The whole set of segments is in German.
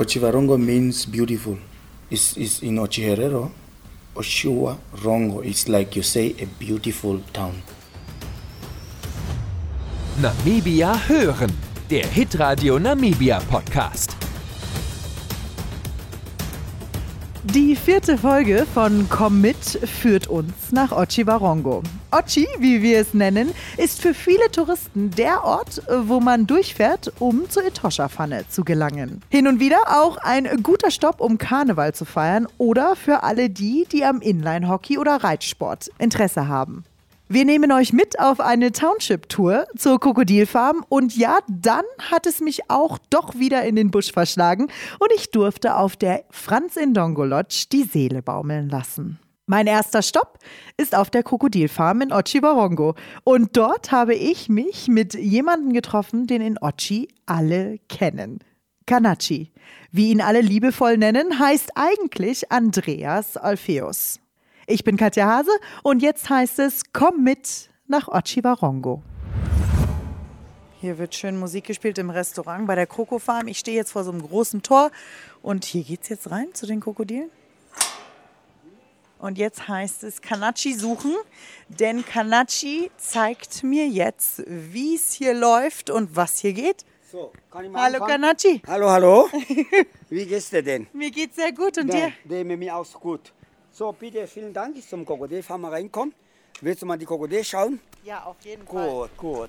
Ochivarongo means beautiful. It's, it's in Ochiherero. Oshua Rongo is like you say a beautiful town. Namibia hören. Der Hitradio Namibia Podcast. Die vierte Folge von Komm mit führt uns nach Ochiwarongo. Ochi, wie wir es nennen, ist für viele Touristen der Ort, wo man durchfährt, um zur Etosha-Pfanne zu gelangen. Hin und wieder auch ein guter Stopp, um Karneval zu feiern oder für alle die, die am Inline-Hockey oder Reitsport Interesse haben. Wir nehmen euch mit auf eine Township-Tour zur Krokodilfarm und ja, dann hat es mich auch doch wieder in den Busch verschlagen und ich durfte auf der Franz Indongo Lodge die Seele baumeln lassen. Mein erster Stopp ist auf der Krokodilfarm in Ochi-Warongo. Und dort habe ich mich mit jemandem getroffen, den in Ochi alle kennen. Kanachi. Wie ihn alle liebevoll nennen, heißt eigentlich Andreas Alpheus. Ich bin Katja Hase und jetzt heißt es, komm mit nach Ochiwarongo. Hier wird schön Musik gespielt im Restaurant bei der Kroko Farm. Ich stehe jetzt vor so einem großen Tor und hier geht's jetzt rein zu den Krokodilen. Und jetzt heißt es Kanachi suchen, denn Kanachi zeigt mir jetzt, wie es hier läuft und was hier geht. So, kann ich mal Hallo anfangen? Kanachi. Hallo, hallo. Wie geht's dir denn? Mir geht's sehr gut und dir? Der mit mir auch gut. So, bitte, vielen Dank. Ich zum Krokodilfarm mal reinkommen. Willst du mal die Krokodil schauen? Ja, auf jeden Gut, gut.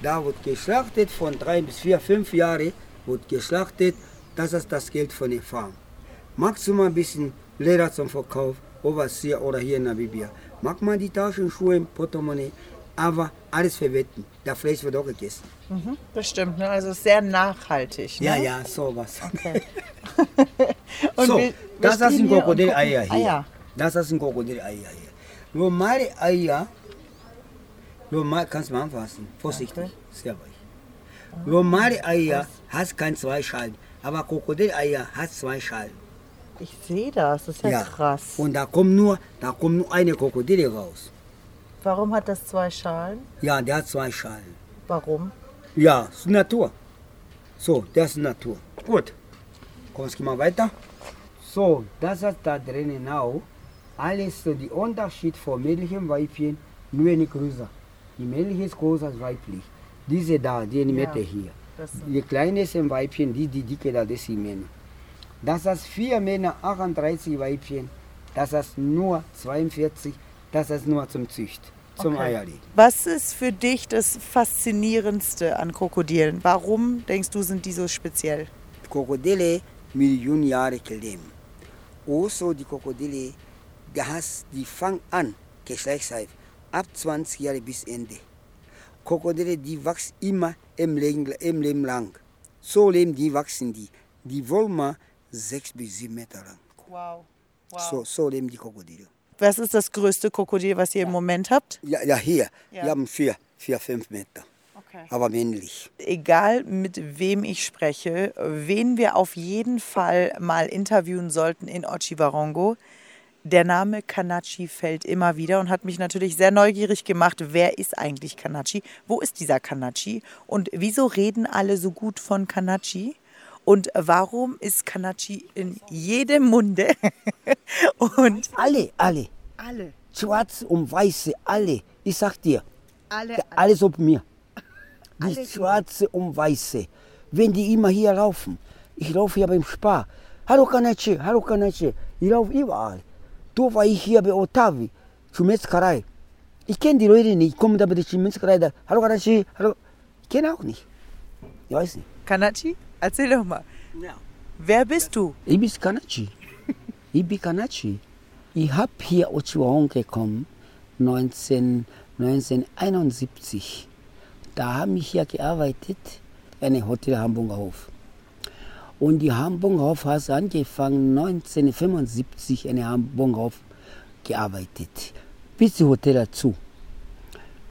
Da wird geschlachtet von drei bis vier, fünf Jahren wird geschlachtet. Das ist das Geld von der Farm. Magst du mal ein bisschen Leder zum Verkauf, Overseas oder hier in Namibia? Mag man die Taschenschuhe, Portemonnaie, aber alles verwetten. Der Fleisch wird auch gegessen. Bestimmt, ne? also sehr nachhaltig. Ne? Ja, ja, sowas. Okay. und so, wir das stehen sind hier und Krokodileier gucken- hier. Eier. Das sind Krokodileier hier. Normale Eier, normal, kannst du mal anfassen, vorsichtig, sehr weich. Normale Eier hat kein zwei Schalen, aber Krokodileier hat zwei Schalen. Ich sehe das, das ist ja, krass. Und da kommt nur, da kommt nur eine Krokodile raus. Warum hat das zwei Schalen? Ja, der hat zwei Schalen. Warum? Ja, ist Natur. So, das ist Natur. Gut. Kommst du mal weiter? So, das ist da drinnen auch. Alles so die Unterschied von männlichen Weibchen, nur eine größer. Die männliche ist größer als weiblich. Diese da, die in der Mitte hier. Die kleine sind Weibchen, die, die dicke da, das sind Männer. Das ist vier Männer, 38 Weibchen. Das ist nur 42. Das ist nur zum Zücht, zum Okay. Eierlegen. Was ist für dich das Faszinierendste an Krokodilen? Warum denkst du, sind die so speziell? Krokodile Millionen Jahre leben. Also die Krokodile, die, hast, die fangen an, Geschlechtsreif, ab 20 Jahre bis Ende. Krokodile, die wachsen immer im Leben, im Leben lang. So leben die, wachsen die. Die wollen mal sechs bis sieben Meter lang. Wow. So, so leben die Krokodile. Was ist das größte Krokodil, was ihr im Moment habt? Ja, ja hier, Ja. wir haben vier, vier, fünf Meter. Okay. Aber männlich. Egal mit wem ich spreche, wen wir auf jeden Fall mal interviewen sollten in Ochiwarongo, der Name Kanachi fällt immer wieder und hat mich natürlich sehr neugierig gemacht, wer ist eigentlich Kanachi? Wo ist dieser Kanachi? Und wieso reden alle so gut von Kanachi? Und warum ist Kanachi in jedem Munde? und Alle, alle. alle, Schwarze und Weiße, alle. Ich sag dir, alle, alles ob mir. Die Alle Schwarze und Weiße. Wenn die immer hier laufen. Ich laufe hier beim Spar. Hallo Kanache, hallo Kanache. Ich laufe überall. Da war ich hier bei Otavi, zur Metzgerei. Ich kenne die Leute nicht. Ich komme da bei der Metzgerei. Da. Hallo Kanache, hallo. Ich kenne auch nicht. Ich weiß nicht. Kanachi, erzähl doch mal. Wer bist du? Ich bin Kanachi. Ich bin Kanachi. Ich habe hier Ochiwahon gekommen, 19, 1971. Da habe ich hier gearbeitet, eine Hotel Hamburger Hof. Und die Hamburger Hof hat angefangen 1975 in Hamburger Hof gearbeitet. Bis die Hotel dazu.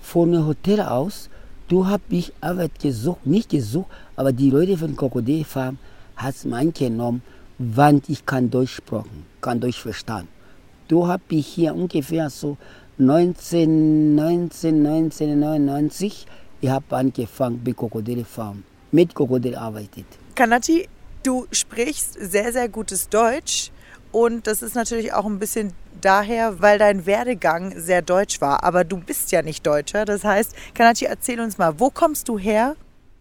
Von dem Hotel aus, du habe ich Arbeit gesucht, nicht gesucht, aber die Leute von Krokodilfarm hat es mir angenommen, wann ich kann Deutsch sprechen, kann Deutsch verstehen. Du habe ich hier ungefähr so 19, 19, 1999, ich habe angefangen bei Krokodilfarm, mit Krokodil arbeitet. Kanachi, Du sprichst sehr, sehr gutes Deutsch und das ist natürlich auch ein bisschen daher, weil dein Werdegang sehr deutsch war. Aber du bist ja nicht Deutscher. Das heißt, Kanachi, erzähl uns mal, wo kommst du her?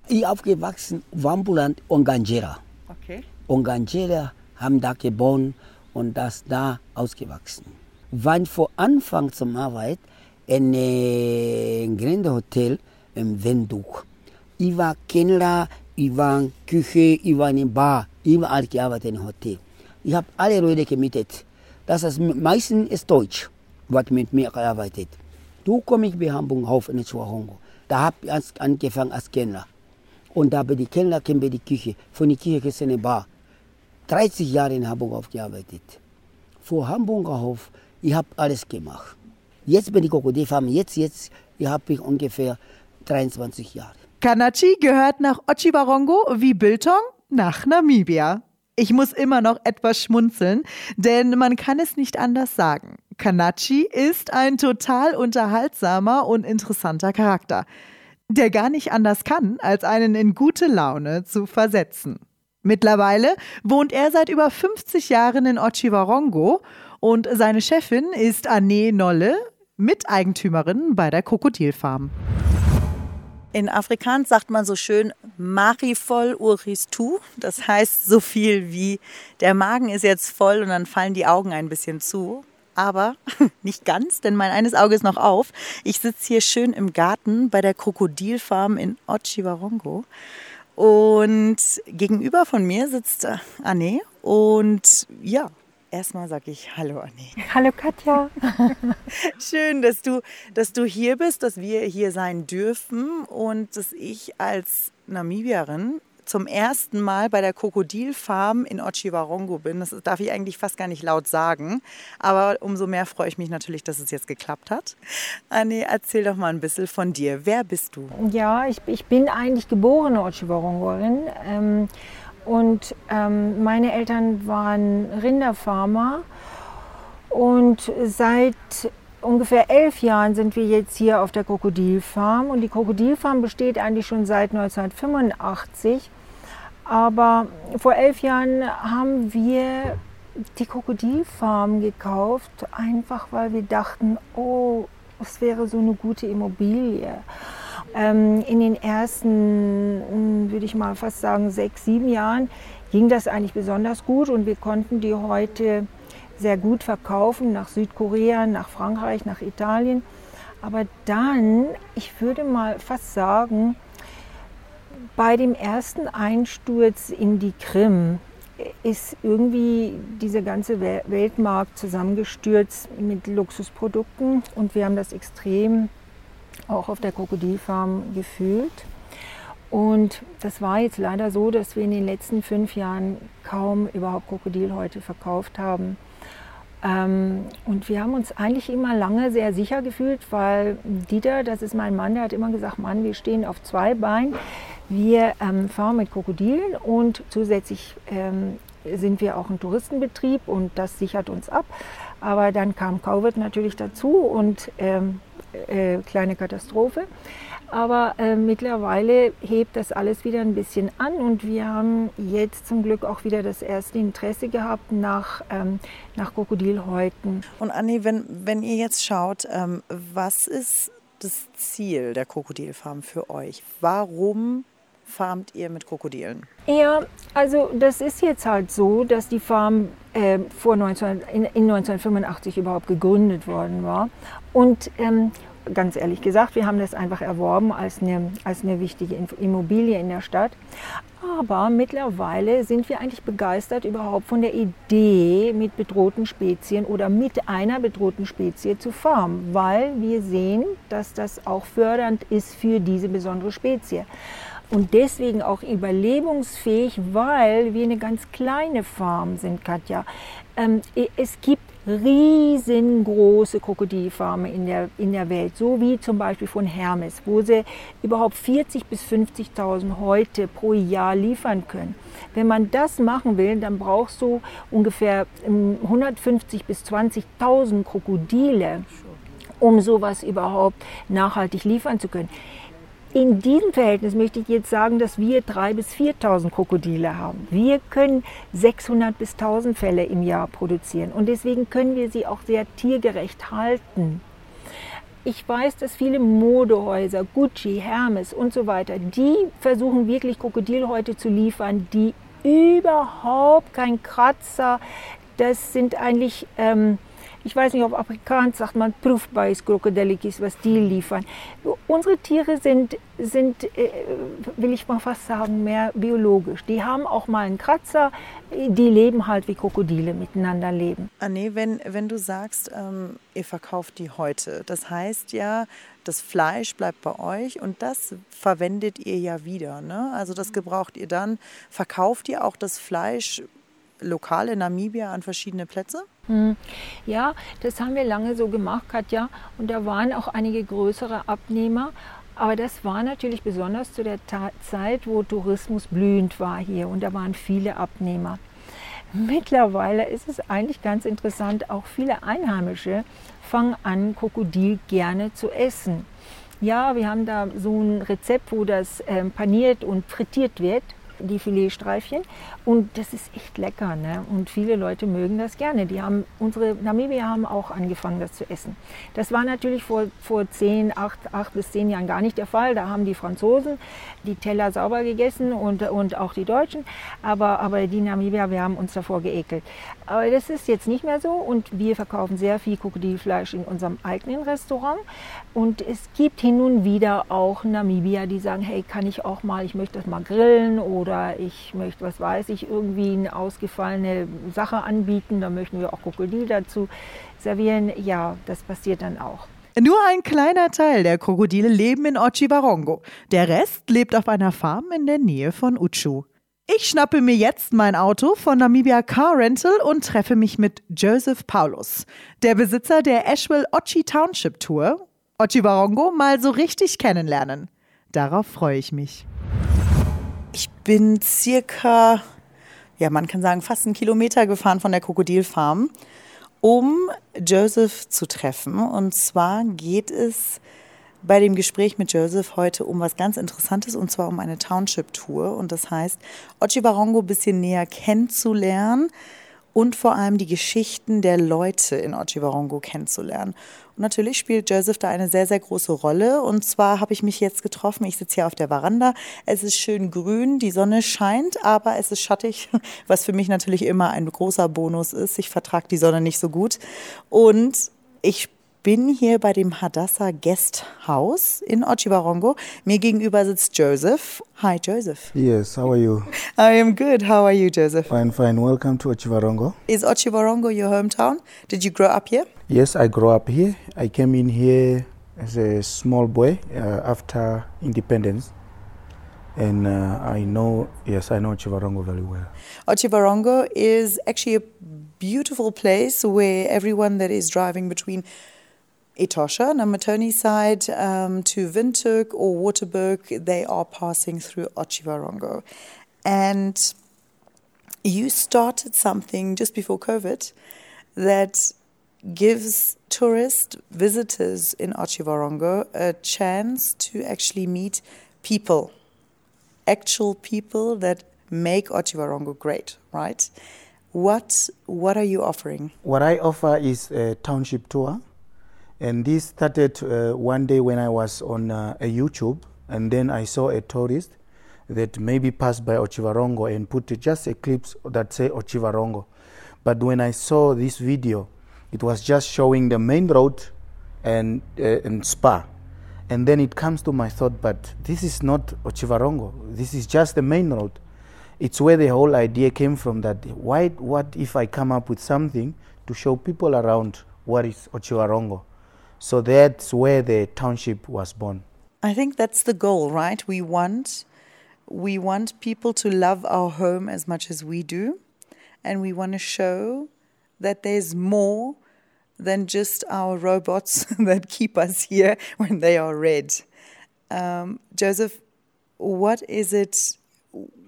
Ich aufgewachsen Wambuland Onganjera. Okay. Onganjera haben da geboren und das da ausgewachsen. Wann vor Anfang zum Arbeit in einem Gründerhotel im Wenduk. Ich war Kellner, ich war Küche, ich war in der Bar, überall gearbeitet im Hotel. Ich habe alle Leute gemietet. Das ist meistens ist Deutsch, was mit mir gearbeitet. Du komme ich bei Hamburg auf in Chuahongo. Da habe ich angefangen als Kellner. Und da bei die Kellner kennen wir die Küche. Von der Küche ist eine Bar. 30 Jahre in Hamburg aufgearbeitet. Vor Hamburger Hof, ich habe alles gemacht. Jetzt bin ich Krokodilfarm, jetzt, jetzt, ich habe ich ungefähr 23 Jahre. Kanachi gehört nach Ochiwarongo wie Biltong nach Namibia. Ich muss immer noch etwas schmunzeln, denn man kann es nicht anders sagen. Kanachi ist ein total unterhaltsamer und interessanter Charakter, der gar nicht anders kann, als einen in gute Laune zu versetzen. Mittlerweile wohnt er seit über 50 Jahren in Ochiwarongo und seine Chefin ist Anne Nolle, Miteigentümerin bei der Krokodilfarm. In Afrikaans sagt man so schön Marifol uris tu. Das heißt so viel wie der Magen ist jetzt voll und dann fallen die Augen ein bisschen zu. Aber nicht ganz, denn mein eines Auge ist noch auf. Ich sitze hier schön im Garten bei der Krokodilfarm in Ochiwarongo. Und gegenüber von mir sitzt äh, Anne. Und ja, Erstmal sage ich Hallo Anne. Hallo Katja. Schön, dass du, dass du hier bist, dass wir hier sein dürfen und dass ich als Namibierin zum ersten Mal bei der Krokodilfarm in Ochiwarongo bin. Das darf ich eigentlich fast gar nicht laut sagen. Aber umso mehr freue ich mich natürlich, dass es jetzt geklappt hat. Anne, erzähl doch mal ein bisschen von dir. Wer bist du? Ja, ich, ich bin eigentlich geborene Ochiwarongorin. Ähm, und ähm, meine Eltern waren Rinderfarmer. Und seit ungefähr elf Jahren sind wir jetzt hier auf der Krokodilfarm. Und die Krokodilfarm besteht eigentlich schon seit 1985. Aber vor elf Jahren haben wir die Krokodilfarm gekauft, einfach weil wir dachten, oh, es wäre so eine gute Immobilie. Ähm, in den ersten, hm, würde ich mal fast sagen, sechs, sieben Jahren ging das eigentlich besonders gut und wir konnten die heute sehr gut verkaufen nach Südkorea, nach Frankreich, nach Italien. Aber dann, ich würde mal fast sagen, bei dem ersten Einsturz in die Krim ist irgendwie dieser ganze Weltmarkt zusammengestürzt mit Luxusprodukten und wir haben das extrem auch auf der Krokodilfarm gefühlt. Und das war jetzt leider so, dass wir in den letzten fünf Jahren kaum überhaupt Krokodilhäute verkauft haben. Ähm, und wir haben uns eigentlich immer lange sehr sicher gefühlt, weil Dieter, das ist mein Mann, der hat immer gesagt, Mann, wir stehen auf zwei Beinen. Wir ähm, fahren mit Krokodilen und zusätzlich ähm, sind wir auch ein Touristenbetrieb und das sichert uns ab. Aber dann kam Covid natürlich dazu und ähm, äh, kleine Katastrophe. Aber äh, mittlerweile hebt das alles wieder ein bisschen an und wir haben jetzt zum Glück auch wieder das erste Interesse gehabt nach, ähm, nach Krokodilhäuten. Und Anni, wenn, wenn ihr jetzt schaut, ähm, was ist das Ziel der Krokodilfarm für euch? Warum farmt ihr mit Krokodilen? Ja, also das ist jetzt halt so, dass die Farm äh, vor 19, in, in, 1985 überhaupt gegründet worden war. Und ähm, ganz ehrlich gesagt, wir haben das einfach erworben als eine, als eine wichtige Immobilie in der Stadt. Aber mittlerweile sind wir eigentlich begeistert überhaupt von der Idee, mit bedrohten Spezien oder mit einer bedrohten Spezie zu farmen, weil wir sehen, dass das auch fördernd ist für diese besondere Spezie und deswegen auch überlebensfähig, weil wir eine ganz kleine Farm sind, Katja. Ähm, es gibt riesengroße Krokodilfarmen in der, in der Welt, so wie zum Beispiel von Hermes, wo sie überhaupt 40.000 bis 50.000 Häute pro Jahr liefern können. Wenn man das machen will, dann brauchst du ungefähr 150 ähm, bis 20.000 Krokodile, um sowas überhaupt nachhaltig liefern zu können in diesem Verhältnis möchte ich jetzt sagen, dass wir 3.000 bis 4.000 Krokodile haben. Wir können 600 bis 1.000 Fälle im Jahr produzieren und deswegen können wir sie auch sehr tiergerecht halten. Ich weiß, dass viele Modehäuser, Gucci, Hermes und so weiter, die versuchen wirklich Krokodilhäute zu liefern, die überhaupt kein Kratzer, das sind eigentlich... Ähm, ich weiß nicht, auf Afrikaans sagt man Proefbuis-Krokodilletjes, was die liefern. Unsere Tiere sind, sind, äh, will ich mal fast sagen, mehr biologisch. Die haben auch mal einen Kratzer, die leben halt wie Krokodile miteinander leben. Anne, wenn, wenn du sagst, ähm, ihr verkauft die heute, das heißt ja, das Fleisch bleibt bei euch und das verwendet ihr ja wieder. Ne? Also das gebraucht ihr dann. Verkauft ihr auch das Fleisch lokal in Namibia an verschiedene Plätze? Hm. Ja, das haben wir lange so gemacht, Katja. Und da waren auch einige größere Abnehmer. Aber das war natürlich besonders zu der Zeit, wo Tourismus blühend war hier und da waren viele Abnehmer. Mittlerweile ist es eigentlich ganz interessant, auch viele Einheimische fangen an, Krokodil gerne zu essen. Ja, wir haben da so ein Rezept, wo das ähm, paniert und frittiert wird die Filetstreifchen. Und das ist echt lecker. Ne? Und viele Leute mögen das gerne. Die haben, unsere Namibier haben auch angefangen, das zu essen. Das war natürlich vor, vor 10, 8, 8 bis 10 Jahren gar nicht der Fall. Da haben die Franzosen die Teller sauber gegessen und, und auch die Deutschen. Aber, aber die Namibier, wir haben uns davor geekelt. Aber das ist jetzt nicht mehr so. Und wir verkaufen sehr viel Krokodilfleisch in unserem eigenen Restaurant. Und es gibt hin und wieder auch Namibier, die sagen, hey, kann ich auch mal, ich möchte das mal grillen oder ich möchte, was weiß ich, irgendwie eine ausgefallene Sache anbieten. Da möchten wir auch Krokodil dazu servieren. Ja, das passiert dann auch. Nur ein kleiner Teil der Krokodile leben in Ochiwarongo. Der Rest lebt auf einer Farm in der Nähe von Uchu. Ich schnappe mir jetzt mein Auto von Namibia Car Rental und treffe mich mit Joseph Paulus, der Besitzer der Asheville Ochi Township Tour Ochiwarongo mal so richtig kennenlernen. Darauf freue ich mich. Ich bin circa, ja, man kann sagen, fast einen Kilometer gefahren von der Krokodilfarm, um Joseph zu treffen. Und zwar geht es bei dem Gespräch mit Joseph heute um was ganz Interessantes und zwar um eine Township-Tour. Und das heißt, Ochiwarongo ein bisschen näher kennenzulernen und vor allem die Geschichten der Leute in Ochiwarongo kennenzulernen. Und natürlich spielt Joseph da eine sehr, sehr große Rolle. Und zwar habe ich mich jetzt getroffen. Ich sitze hier auf der Veranda. Es ist schön grün, die Sonne scheint, aber es ist schattig, was für mich natürlich immer ein großer Bonus ist. Ich vertrage die Sonne nicht so gut. Und ich bin hier bei dem Hadassah Guest House in Ochiwarongo. Mir gegenüber sitzt Joseph. Hi, Joseph. Yes, how are you? I am good. How are you, Joseph? Fine, fine. Welcome to Ochiwarongo. Is Ochiwarongo your hometown? Did you grow up here? Yes, I grew up here. I came in here as a small boy uh, after independence. And uh, I know, yes, I know Chivarongo very well. Ochiwarongo is actually a beautiful place where everyone that is driving between Etosha, Namatoni side, um, to Windhoek or Waterberg, they are passing through Ochiwarongo. And you started something just before COVID that gives tourist visitors in Ochiwarongo a chance to actually meet people, actual people that make Ochiwarongo great, right? What what are you offering? What I offer is a township tour. And this started uh, one day when I was on uh, a YouTube, and then I saw a tourist that maybe passed by Ochivarongo and put just a clip that say Ochivarongo. But when I saw this video, it was just showing the main road and, uh, and Spa. And then it comes to my thought, but this is not Ochivarongo. This is just the main road. It's where the whole idea came from that why, what if I come up with something to show people around what is Ochivarongo? So that's where the township was born. I think that's the goal, right? We want we want people to love our home as much as we do, and we want to show that there's more than just our robots that keep us here when they are red. Um, Joseph, what is it?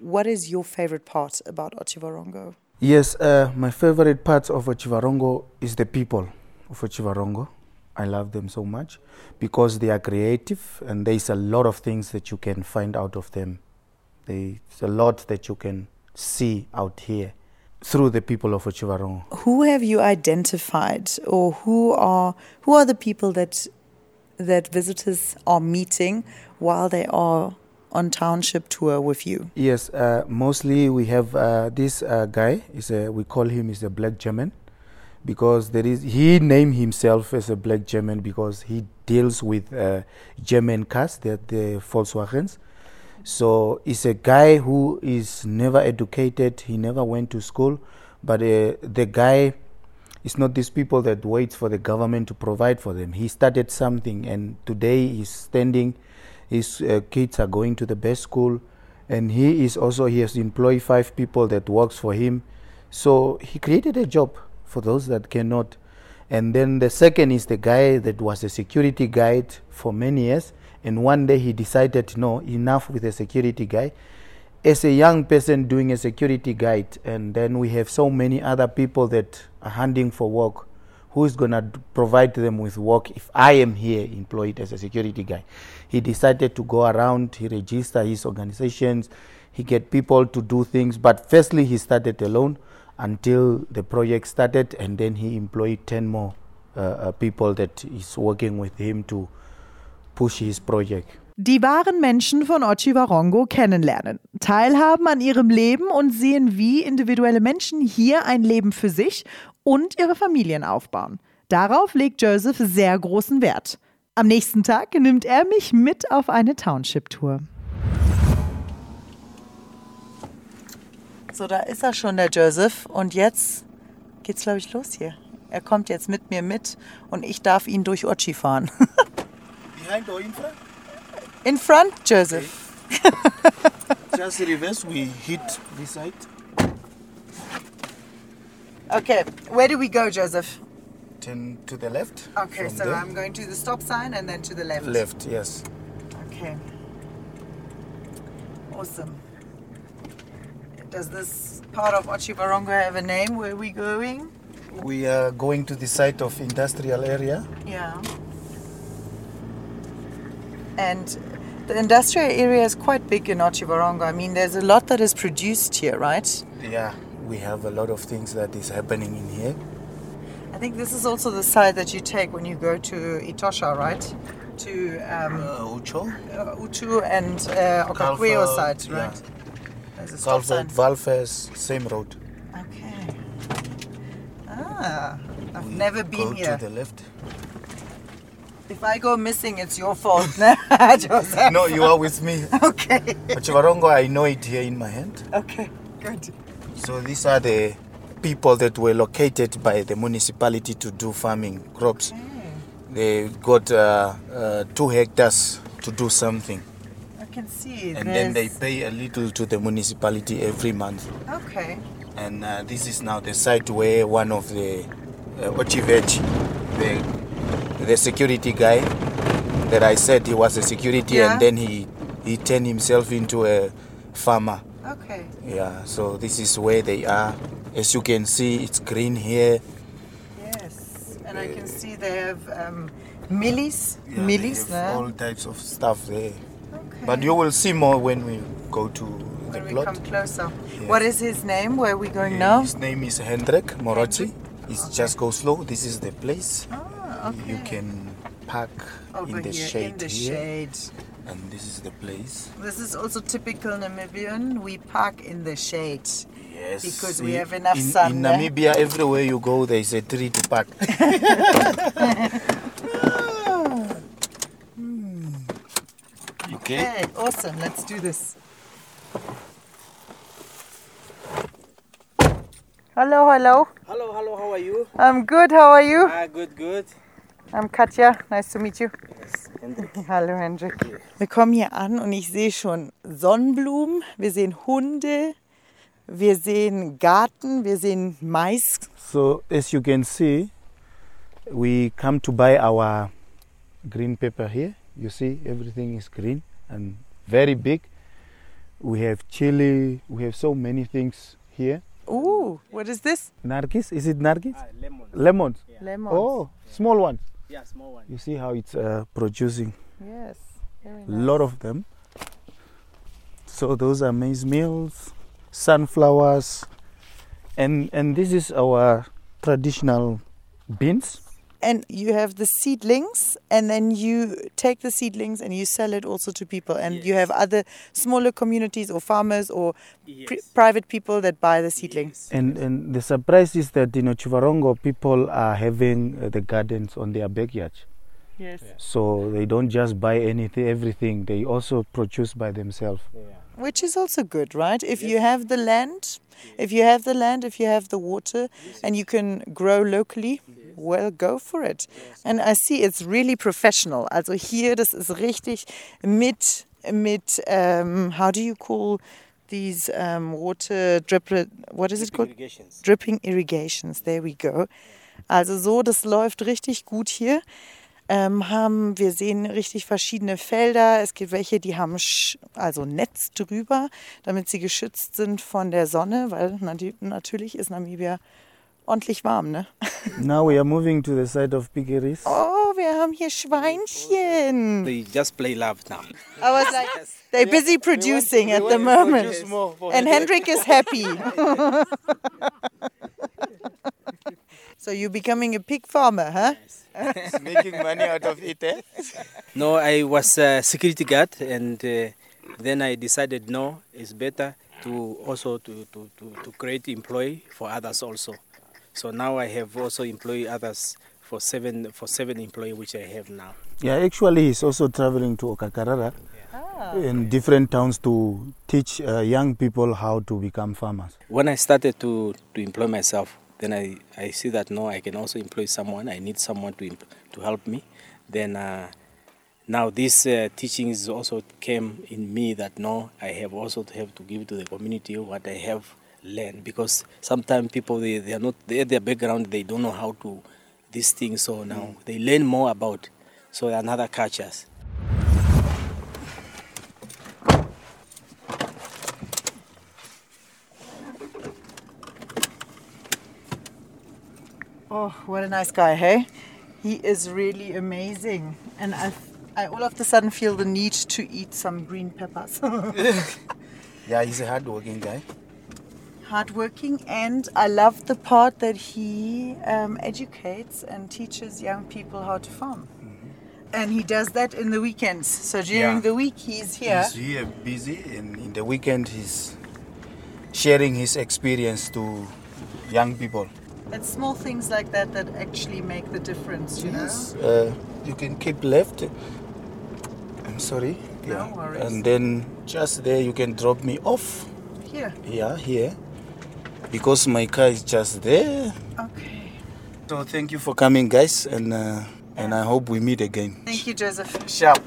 What is your favorite part about Ochivarongo? Yes, uh, my favorite part of Ochivarongo is the people of Ochivarongo I love them so much because they are creative and there's a lot of things that you can find out of them. There's a lot that you can see out here through the people of Ochivarongo. Who have you identified, or who are who are the people that that visitors are meeting while they are on township tour with you? Yes, uh, mostly we have uh, this uh, guy. Is a, we call him is a black German because there is he named himself as a black German because he deals with uh, German cars, the, the Volkswagens. So he's a guy who is never educated. He never went to school, but uh, the guy is not these people that waits for the government to provide for them. He started something, and today he's standing. His uh, kids are going to the best school, and he is also he has employed five people that works for him. So he created a job for those that cannot. And then the second is the guy that was a security guide for many years. And one day he decided, no, enough with a security guy. As a young person doing a security guide, and then we have so many other people that are hunting for work. Who is going to provide them with work if I am here employed as a security guy? He decided to go around, he register his organizations, he get people to do things. But firstly, he started alone until the project started, and then he employed 10 more uh, uh, people that is working with him to push his project. Die wahren Menschen von Ochiwarongo kennenlernen, teilhaben an ihrem Leben und sehen, wie individuelle Menschen hier ein Leben für sich und ihre Familien aufbauen. Darauf legt Joseph sehr großen Wert. Am nächsten Tag nimmt er mich mit auf eine Township-Tour. So, da ist er schon, der Joseph. Und jetzt geht's, glaube ich, los hier. Er kommt jetzt mit mir mit und ich darf ihn durch Ochi fahren. Behind or in front? In front, Joseph. Just reverse, we hit this side. Okay, where do we go, Joseph? Turn to the left. Okay, so there. I'm going to the stop sign and then to the left. Left, yes. Okay. Awesome. Does this part of Ochivarongo have a name? Where are we going? We are going to the site of industrial area. Yeah. And the industrial area is quite big in Ochivarongo. I mean, there's a lot that is produced here, right? Yeah, we have a lot of things that is happening in here. I think this is also the side that you take when you go to Itosha, right? To um, Uh, Ucho, uh, Uchu and uh, Okakweo side, yeah. There's a stop sign. Valfes, same road. Okay. Ah, I've never Go been here. to the left. If I go missing, it's your fault, No, you are with me. Okay. Chivarongo, I know it here in my hand. Okay. Good. So these are the people that were located by the municipality to do farming crops. They got uh, uh, two hectares to do something, can see. and then they pay a little to the municipality every month. Okay. And uh, this is now the site where one of the uh, Ochivech, the the security guy that I said he was a security, Yeah. and then he he turned himself into a farmer. Okay. Yeah, so this is where they are. As you can see, it's green here. Yes. And I can see they have um, millies. Yeah, they have all types of stuff there. Okay. But you will see more when we go to the when we plot. come closer. Yes. What is his name? Where are we going now? His name is Hendrik Morochi. It's just go slow. This is the place. Ah, okay. You can park Over in the here, shade in the here, shade. and this is the place. This is also typical Namibian. We park in the shade. Yes, Because we have enough in, sun In. Namibia, everywhere you go, there is a tree to park. okay. Hey, awesome. Let's do this. Hello, hello. Hello, hello, how are you? I'm good. How are you? Ah, good, good. I'm Katja. Nice to meet you. Yes, Hendrik. Hallo, Hendrik. Wir kommen hier an und ich sehe schon Sonnenblumen, wir sehen Hunde, wir sehen Garten, wir sehen Mais. So as you can see, we come to buy our green pepper here. You see, everything is green and very big. We have chili. We have so many things here. Ooh, what is this? Nargis, is it nargis? Ah, lemon. Lemons. Lemons. Oh, small ones. Yeah, small one. You see how it's uh, producing Yes. a lot of them. So those are maize meals, sunflowers, and and this is our traditional beans. And you have the seedlings, and then you take the seedlings and you sell it also to people. And you have other smaller communities or farmers or pri- private people that buy the seedlings. And and the surprise is that in Chivarongo people are having uh, the gardens on their backyard. Yes. So they don't just buy anything, everything. They also produce by themselves. Which is also good, right? If you have the land, if you have the land, if you have the water, and you can grow locally, well, go for it. And I see it's really professional. Also hier, das ist richtig mit, mit, um, how do you call these um, water drip, what is it called? Irrigations. Dripping Irrigations, there we go. Also so, das läuft richtig gut hier. Ähm, haben, wir sehen richtig verschiedene Felder. Es gibt welche, die haben Sch also Netz drüber, damit sie geschützt sind von der Sonne, weil natürlich ist Namibia ordentlich warm, ne? now we are moving to the side of piggeries. Oh, wir haben hier Schweinchen. They just play love now. I was like, they're busy producing at the moment. And Hendrik is happy. so you're becoming a pig farmer, huh? making money out of it, eh? No, I was a security guard, and uh, then I decided no, it's better to also to, to, to, to create employee for others also. So now I have also employ others for seven for seven employee which I have now. Yeah, actually, he's also traveling to Okakarara in different towns to teach uh, young people how to become farmers. When I started to, to employ myself, then I, I see that no, I can also employ someone. I need someone to to help me. Then uh, now this uh, teachings also came in me that no, I have also to have to give to the community what I have learned because sometimes people they, they are not they their background they don't know how to these things so now they learn more about so another cultures. Oh, what a nice guy, hey? He is really amazing. And I, I all of a sudden feel the need to eat some green peppers. Yeah, he's a hardworking guy. Hardworking, and I love the part that he um, educates and teaches young people how to farm. And he does that in the weekends. So during Yeah. the week, he's here. He's here busy, and in the weekend, he's sharing his experience to young people. It's small things like that that actually make the difference, you know? Uh, you can keep left. I'm sorry. No worries. And then just there, you can drop me off. Here. Yeah, here. Because my car is just there. Okay. So thank you for coming, guys, and uh, and I hope we meet again. Thank you, Joseph. Sharp.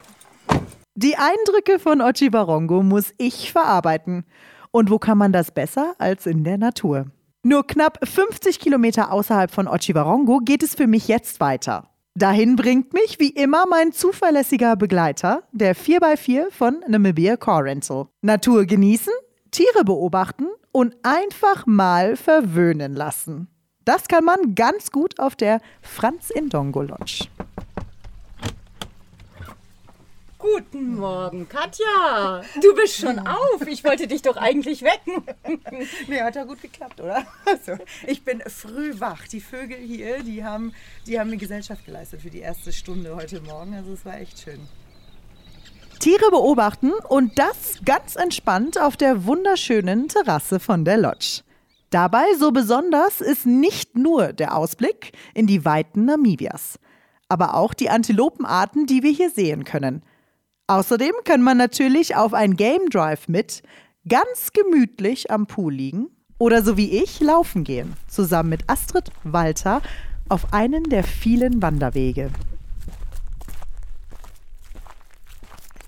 Die Eindrücke von Ochi Barongo muss ich verarbeiten. Und wo kann man das besser als in der Natur? Nur knapp 50 Kilometer außerhalb von Ochiwarongo geht es für mich jetzt weiter. Dahin bringt mich wie immer mein zuverlässiger Begleiter, der 4x4 von Namibia Car Rental. Natur genießen, Tiere beobachten und einfach mal verwöhnen lassen. Das kann man ganz gut auf der Franz Indongo Lodge. Guten Morgen, Katja. Du bist schon auf. Ich wollte dich doch eigentlich wecken. Nee, hat ja gut geklappt, oder? Also, ich bin früh wach. Die Vögel hier, die haben, die haben mir Gesellschaft geleistet für die erste Stunde heute Morgen. Also es war echt schön. Tiere beobachten und das ganz entspannt auf der wunderschönen Terrasse von der Lodge. Dabei so besonders ist nicht nur der Ausblick in die Weiten Namibias, aber auch die Antilopenarten, die wir hier sehen können. Außerdem kann man natürlich auf ein Game Drive mit ganz gemütlich am Pool liegen oder so wie ich laufen gehen, zusammen mit Astrid Walter auf einen der vielen Wanderwege.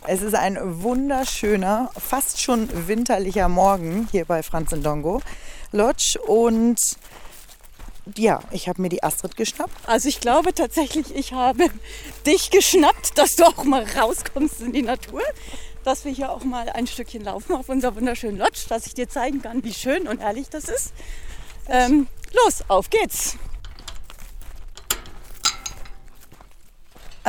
Es ist ein wunderschöner, fast schon winterlicher Morgen hier bei Franz Ndongo Lodge und ja, ich habe mir die Astrid geschnappt. Also ich glaube tatsächlich, ich habe dich geschnappt, dass du auch mal rauskommst in die Natur. Dass wir hier auch mal ein Stückchen laufen auf unserer wunderschönen Lodge, dass ich dir zeigen kann, wie schön und herrlich das ist. Ähm, los, auf geht's.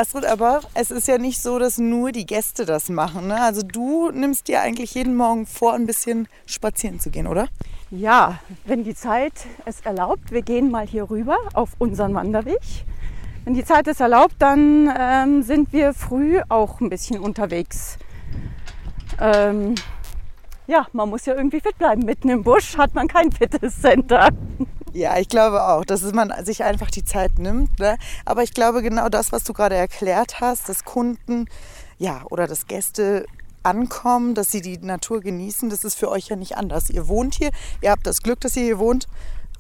Astrid, aber es ist ja nicht so, dass nur die Gäste das machen. Ne? Also du nimmst dir eigentlich jeden Morgen vor, ein bisschen spazieren zu gehen, oder? Ja, wenn die Zeit es erlaubt, wir gehen mal hier rüber auf unseren Wanderweg. Wenn die Zeit es erlaubt, dann ähm, sind wir früh auch ein bisschen unterwegs. Ähm, ja, man muss ja irgendwie fit bleiben. Mitten im Busch hat man kein Fitnesscenter. Ja, ich glaube auch, dass man sich einfach die Zeit nimmt. Ne? Aber ich glaube genau das, was du gerade erklärt hast, dass Kunden ja, oder dass Gäste ankommen, dass sie die Natur genießen, das ist für euch ja nicht anders. Ihr wohnt hier, ihr habt das Glück, dass ihr hier wohnt.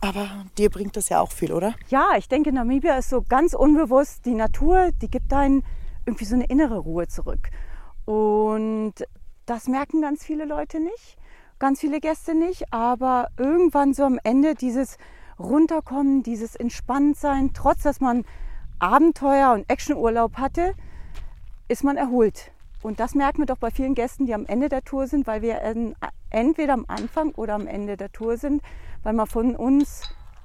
Aber dir bringt das ja auch viel, oder? Ja, ich denke, Namibia ist so ganz unbewusst. Die Natur, die gibt einen irgendwie so eine innere Ruhe zurück. Und das merken ganz viele Leute nicht, ganz viele Gäste nicht. Aber irgendwann so am Ende dieses Runterkommen, dieses Entspanntsein, trotz dass man Abenteuer und Actionurlaub hatte, ist man erholt. Und das merken wir doch bei vielen Gästen, die am Ende der Tour sind, weil wir entweder am Anfang oder am Ende der Tour sind weil man von uns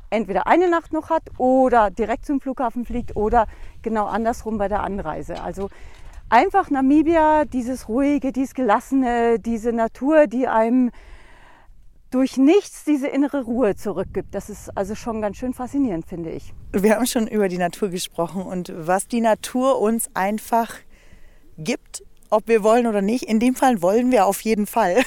entweder eine Nacht noch hat oder direkt zum Flughafen fliegt oder genau andersrum bei der Anreise. Also einfach Namibia, dieses ruhige, dieses gelassene, diese Natur, die einem durch nichts diese innere Ruhe zurückgibt. Das ist also schon ganz schön faszinierend, finde ich. Wir haben schon über die Natur gesprochen und was die Natur uns einfach gibt ob wir wollen oder nicht. In dem Fall wollen wir auf jeden Fall.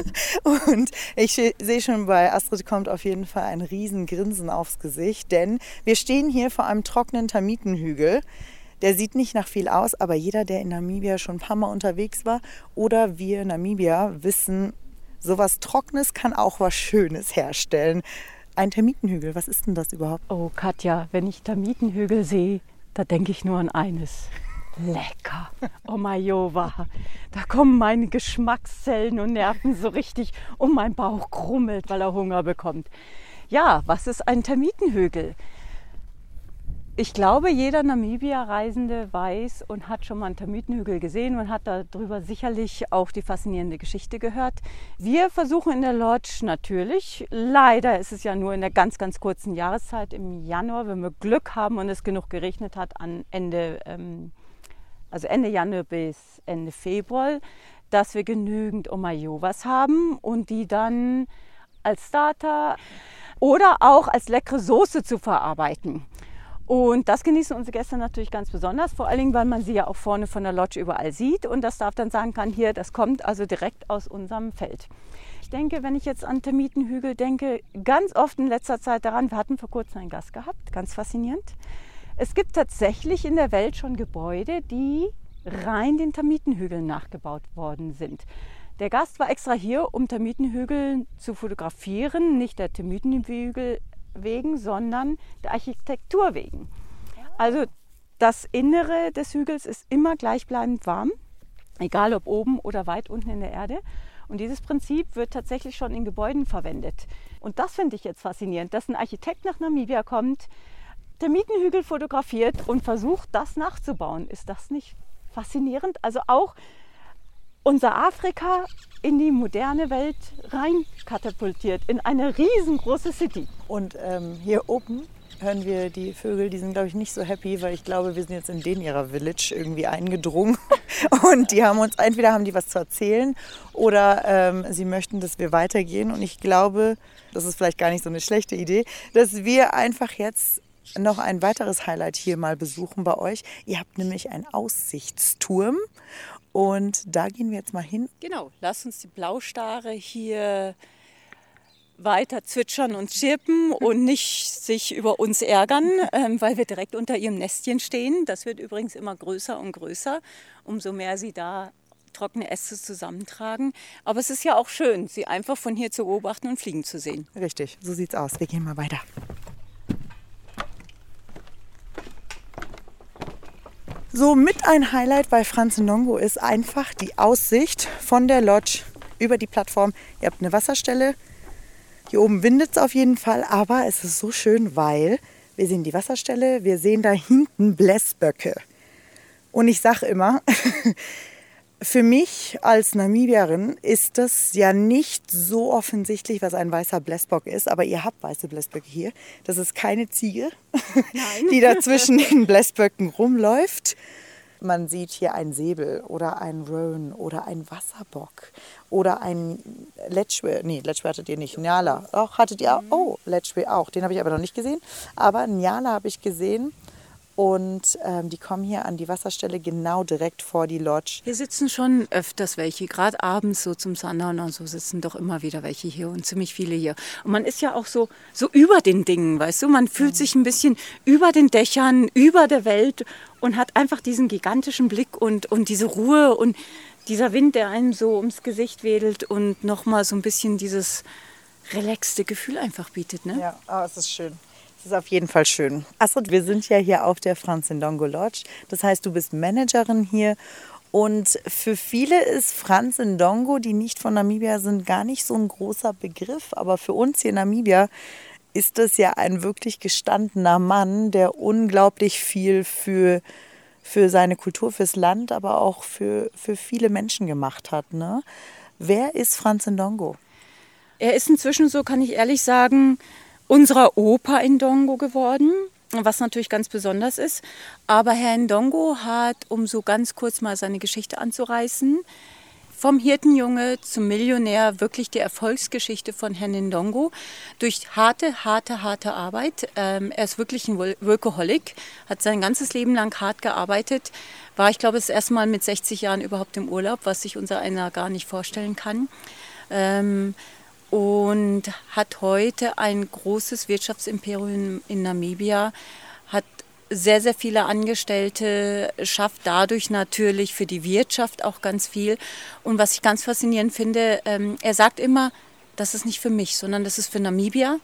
und ich sehe schon bei Astrid kommt auf jeden Fall ein Riesengrinsen aufs Gesicht, denn wir stehen hier vor einem trockenen Termitenhügel. Der sieht nicht nach viel aus, aber jeder, der in Namibia schon ein paar Mal unterwegs war oder wir Namibia wissen, sowas Trockenes kann auch was Schönes herstellen. Ein Termitenhügel, was ist denn das überhaupt? Oh Katja, wenn ich Termitenhügel sehe, da denke ich nur an eines lecker. Oh Majova, da kommen meine Geschmackszellen und Nerven so richtig und mein Bauch krummelt, weil er Hunger bekommt. Ja, was ist ein Termitenhügel? Ich glaube, jeder Namibia-Reisende weiß und hat schon mal einen Termitenhügel gesehen und hat darüber sicherlich auch die faszinierende Geschichte gehört. Wir versuchen in der Lodge natürlich, leider ist es ja nur in der ganz, ganz kurzen Jahreszeit im Januar, wenn wir Glück haben und es genug geregnet hat, an Ende ähm, also Ende Januar bis Ende Februar, dass wir genügend Omayovas haben und die dann als Starter oder auch als leckere Soße zu verarbeiten. Und das genießen unsere Gäste natürlich ganz besonders, vor allen Dingen, weil man sie ja auch vorne von der Lodge überall sieht und das darf dann sagen kann, hier, das kommt also direkt aus unserem Feld. Ich denke, wenn ich jetzt an Termitenhügel denke, ganz oft in letzter Zeit daran, wir hatten vor kurzem einen Gast gehabt, ganz faszinierend. Es gibt tatsächlich in der Welt schon Gebäude, die rein den Termitenhügeln nachgebaut worden sind. Der Gast war extra hier, um Termitenhügel zu fotografieren, nicht der Termitenhügel wegen, sondern der Architektur wegen. Also das Innere des Hügels ist immer gleichbleibend warm, egal ob oben oder weit unten in der Erde. Und dieses Prinzip wird tatsächlich schon in Gebäuden verwendet. Und das finde ich jetzt faszinierend, dass ein Architekt nach Namibia kommt, der Mietenhügel fotografiert und versucht, das nachzubauen. Ist das nicht faszinierend? Also auch unser Afrika in die moderne Welt rein katapultiert, in eine riesengroße City. Und ähm, hier oben hören wir die Vögel, die sind, glaube ich, nicht so happy, weil ich glaube, wir sind jetzt in den ihrer Village irgendwie eingedrungen. Und die haben uns, entweder haben die was zu erzählen oder ähm, sie möchten, dass wir weitergehen. Und ich glaube, das ist vielleicht gar nicht so eine schlechte Idee, dass wir einfach jetzt noch ein weiteres Highlight hier mal besuchen bei euch. Ihr habt nämlich einen Aussichtsturm und da gehen wir jetzt mal hin. Genau, lass uns die Blaustare hier weiter zwitschern und chirpen und nicht sich über uns ärgern, ähm, weil wir direkt unter ihrem Nestchen stehen. Das wird übrigens immer größer und größer, umso mehr sie da trockene Äste zusammentragen. Aber es ist ja auch schön, sie einfach von hier zu beobachten und fliegen zu sehen. Richtig, so sieht's aus. Wir gehen mal weiter. So mit ein Highlight bei Franz Nongo ist einfach die Aussicht von der Lodge über die Plattform. Ihr habt eine Wasserstelle. Hier oben windet es auf jeden Fall, aber es ist so schön, weil wir sehen die Wasserstelle, wir sehen da hinten Blässböcke. Und ich sage immer, Für mich als Namibierin ist das ja nicht so offensichtlich, was ein weißer Blässbock ist, aber ihr habt weiße Blässböcke hier. Das ist keine Ziege, die da zwischen den Blässböcken rumläuft. Man sieht hier einen Säbel oder einen Roan oder einen Wasserbock oder einen Letschwe. Nee, Letschwe hattet ihr nicht. Njala. Auch hattet ihr auch. Oh, Letschwe auch. Den habe ich aber noch nicht gesehen. Aber Njala habe ich gesehen. Und ähm, die kommen hier an die Wasserstelle genau direkt vor die Lodge. Hier sitzen schon öfters welche, gerade abends so zum Sundown und so sitzen doch immer wieder welche hier und ziemlich viele hier. Und man ist ja auch so, so über den Dingen, weißt du, man fühlt sich ein bisschen über den Dächern, über der Welt und hat einfach diesen gigantischen Blick und, und diese Ruhe und dieser Wind, der einem so ums Gesicht wedelt und nochmal so ein bisschen dieses relaxte Gefühl einfach bietet. Ne? Ja, oh, es ist schön. Es ist auf jeden Fall schön. Astrid, wir sind ja hier auf der Franz Ndongo Lodge. Das heißt, du bist Managerin hier. Und für viele ist Franz Ndongo, die nicht von Namibia sind, gar nicht so ein großer Begriff. Aber für uns hier in Namibia ist es ja ein wirklich gestandener Mann, der unglaublich viel für, für seine Kultur, fürs Land, aber auch für, für viele Menschen gemacht hat. Ne? Wer ist Franz Ndongo? Er ist inzwischen, so kann ich ehrlich sagen, unserer Opa Ndongo geworden, was natürlich ganz besonders ist. Aber Herr Ndongo hat, um so ganz kurz mal seine Geschichte anzureißen, vom Hirtenjunge zum Millionär wirklich die Erfolgsgeschichte von Herrn Ndongo durch harte, harte, harte Arbeit. Ähm, er ist wirklich ein Workaholic, hat sein ganzes Leben lang hart gearbeitet, war, ich glaube, das erste Mal mit 60 Jahren überhaupt im Urlaub, was sich unser einer gar nicht vorstellen kann. Ähm, und hat heute ein großes Wirtschaftsimperium in Namibia, hat sehr, sehr viele Angestellte, schafft dadurch natürlich für die Wirtschaft auch ganz viel. Und was ich ganz faszinierend finde, ähm, er sagt immer, das ist nicht für mich, sondern das ist für Namibia,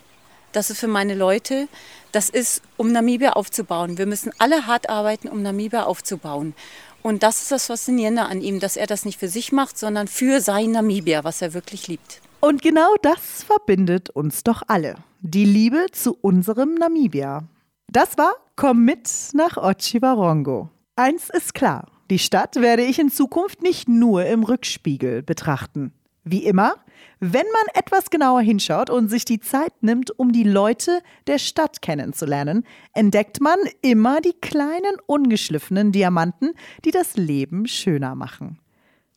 das ist für meine Leute, das ist, um Namibia aufzubauen. Wir müssen alle hart arbeiten, um Namibia aufzubauen. Und das ist das Faszinierende an ihm, dass er das nicht für sich macht, sondern für sein Namibia, was er wirklich liebt. Und genau das verbindet uns doch alle. Die Liebe zu unserem Namibia. Das war Komm mit nach Ochiwarongo. Eins ist klar, die Stadt werde ich in Zukunft nicht nur im Rückspiegel betrachten. Wie immer, wenn man etwas genauer hinschaut und sich die Zeit nimmt, um die Leute der Stadt kennenzulernen, entdeckt man immer die kleinen ungeschliffenen Diamanten, die das Leben schöner machen.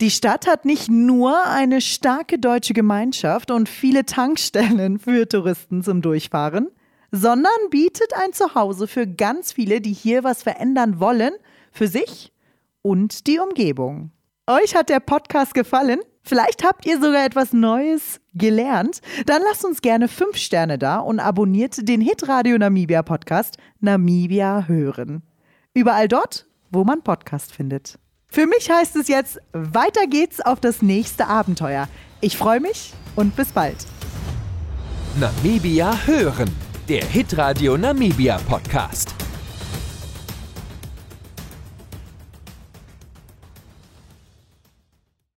Die Stadt hat nicht nur eine starke deutsche Gemeinschaft und viele Tankstellen für Touristen zum Durchfahren, sondern bietet ein Zuhause für ganz viele, die hier was verändern wollen, für sich und die Umgebung. Euch hat der Podcast gefallen? Vielleicht habt ihr sogar etwas Neues gelernt? Dann lasst uns gerne fünf Sterne da und abonniert den Hitradio Namibia Podcast Namibia hören. Überall dort, wo man Podcast findet. Für mich heißt es jetzt, weiter geht's auf das nächste Abenteuer. Ich freue mich und bis bald. Namibia hören, der Hitradio Namibia Podcast.